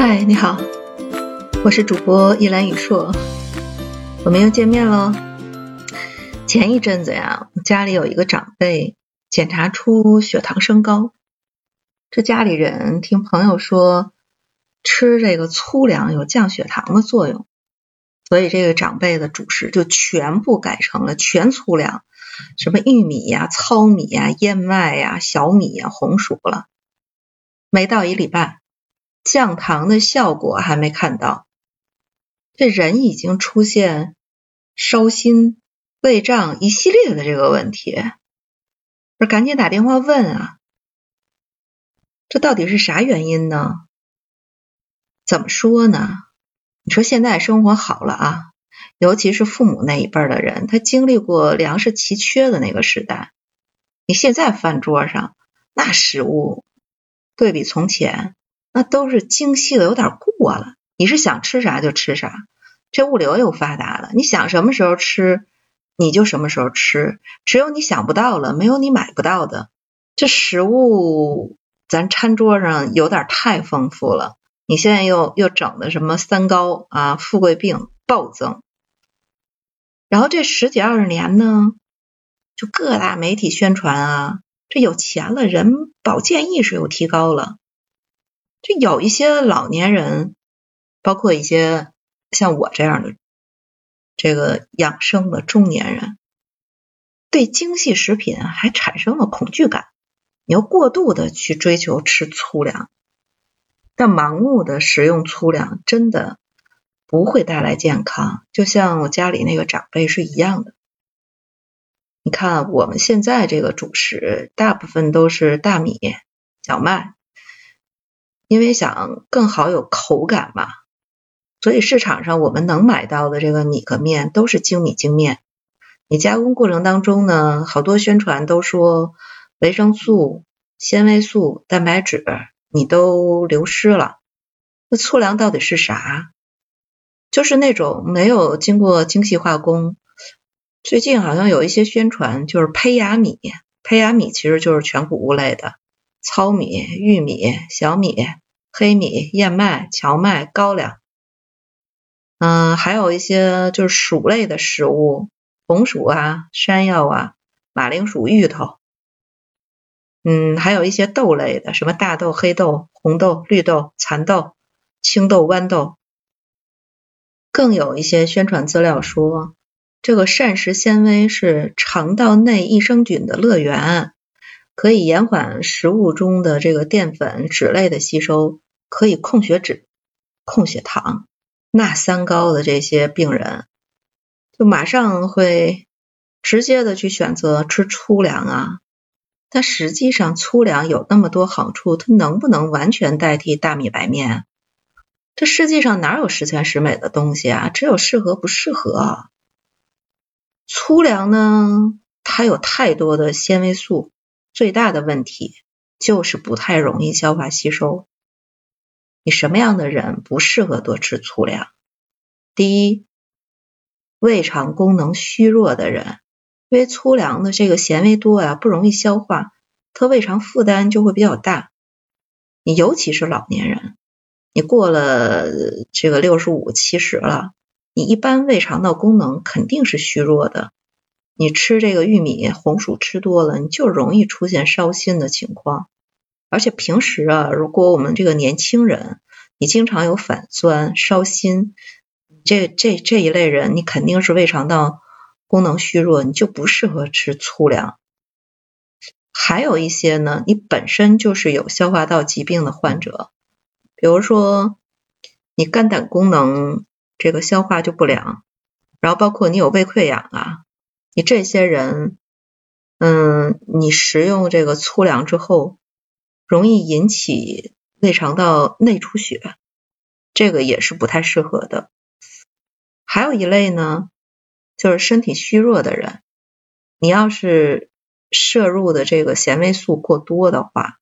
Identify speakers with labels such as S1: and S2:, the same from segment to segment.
S1: 嗨，你好，我是主播一兰雨硕，我们又见面喽。前一阵子呀，家里有一个长辈检查出血糖升高，这家里人听朋友说吃这个粗粮有降血糖的作用，所以这个长辈的主食就全部改成了全粗粮，什么玉米呀、糙米呀、燕麦呀、小米呀、红薯了。没到一礼拜。降糖的效果还没看到，这人已经出现烧心、胃胀一系列的这个问题，不是赶紧打电话问啊？这到底是啥原因呢？怎么说呢？你说现在生活好了啊，尤其是父母那一辈的人，他经历过粮食奇缺的那个时代，你现在饭桌上那食物，对比从前。那都是精细的，有点过了。你是想吃啥就吃啥，这物流又发达了，你想什么时候吃你就什么时候吃。只有你想不到了，没有你买不到的。这食物咱餐桌上有点太丰富了。你现在又又整的什么三高啊，富贵病暴增。然后这十几二十年呢，就各大媒体宣传啊，这有钱了，人保健意识又提高了。就有一些老年人，包括一些像我这样的这个养生的中年人，对精细食品还产生了恐惧感。你要过度的去追求吃粗粮，但盲目的食用粗粮真的不会带来健康。就像我家里那个长辈是一样的。你看我们现在这个主食大部分都是大米、小麦。因为想更好有口感嘛，所以市场上我们能买到的这个米和面都是精米精面。你加工过程当中呢，好多宣传都说维生素、纤维素、蛋白质你都流失了。那粗粮到底是啥？就是那种没有经过精细化工。最近好像有一些宣传，就是胚芽米，胚芽米其实就是全谷物类的。糙米、玉米、小米、黑米、燕麦、荞麦、高粱，嗯，还有一些就是薯类的食物，红薯啊、山药啊、马铃薯、芋头，嗯，还有一些豆类的，什么大豆、黑豆、红豆、绿豆、蚕豆、青豆、豌豆，更有一些宣传资料说，这个膳食纤维是肠道内益生菌的乐园。可以延缓食物中的这个淀粉、脂类的吸收，可以控血脂、控血糖。那三高的这些病人，就马上会直接的去选择吃粗粮啊。但实际上，粗粮有那么多好处，它能不能完全代替大米白面？这世界上哪有十全十美的东西啊？只有适合不适合。粗粮呢，它有太多的纤维素。最大的问题就是不太容易消化吸收。你什么样的人不适合多吃粗粮？第一，胃肠功能虚弱的人，因为粗粮的这个纤维多啊，不容易消化，它胃肠负担就会比较大。你尤其是老年人，你过了这个六十五、七十了，你一般胃肠道功能肯定是虚弱的。你吃这个玉米、红薯吃多了，你就容易出现烧心的情况。而且平时啊，如果我们这个年轻人，你经常有反酸、烧心，这这这一类人，你肯定是胃肠道功能虚弱，你就不适合吃粗粮。还有一些呢，你本身就是有消化道疾病的患者，比如说你肝胆功能这个消化就不良，然后包括你有胃溃疡啊。你这些人，嗯，你食用这个粗粮之后，容易引起胃肠道内出血，这个也是不太适合的。还有一类呢，就是身体虚弱的人，你要是摄入的这个纤维素过多的话，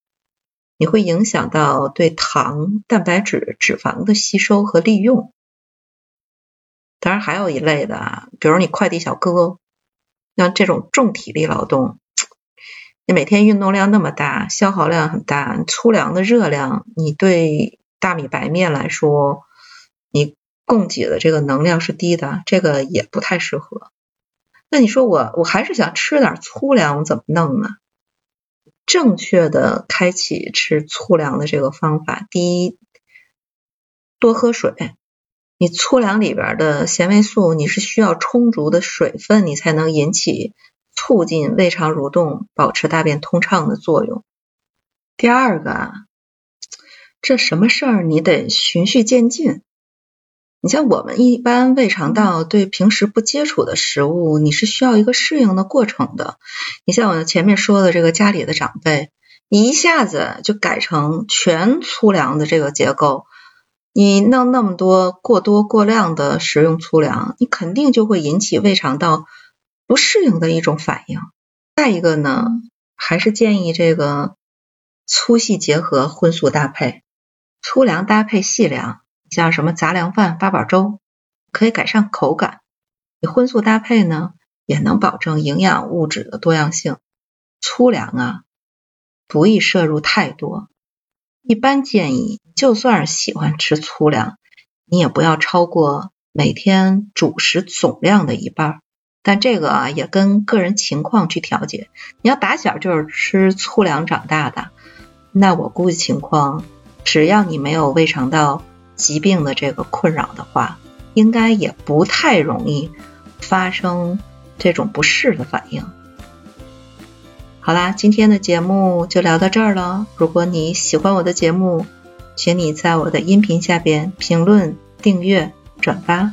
S1: 你会影响到对糖、蛋白质、脂肪的吸收和利用。当然，还有一类的，比如你快递小哥。像这种重体力劳动，你每天运动量那么大，消耗量很大，粗粮的热量，你对大米白面来说，你供给的这个能量是低的，这个也不太适合。那你说我我还是想吃点粗粮，怎么弄呢？正确的开启吃粗粮的这个方法，第一，多喝水。你粗粮里边的纤维素，你是需要充足的水分，你才能引起促进胃肠蠕动、保持大便通畅的作用。第二个，这什么事儿你得循序渐进。你像我们一般胃肠道对平时不接触的食物，你是需要一个适应的过程的。你像我前面说的这个家里的长辈，你一下子就改成全粗粮的这个结构。你弄那么多过多过量的食用粗粮，你肯定就会引起胃肠道不适应的一种反应。再一个呢，还是建议这个粗细结合，荤素搭配，粗粮搭配细粮，像什么杂粮饭、八宝粥，可以改善口感。你荤素搭配呢，也能保证营养物质的多样性。粗粮啊，不宜摄入太多。一般建议，就算是喜欢吃粗粮，你也不要超过每天主食总量的一半。但这个啊，也跟个人情况去调节。你要打小就是吃粗粮长大的，那我估计情况，只要你没有胃肠道疾病的这个困扰的话，应该也不太容易发生这种不适的反应。好啦，今天的节目就聊到这儿了。如果你喜欢我的节目，请你在我的音频下边评论、订阅、转发。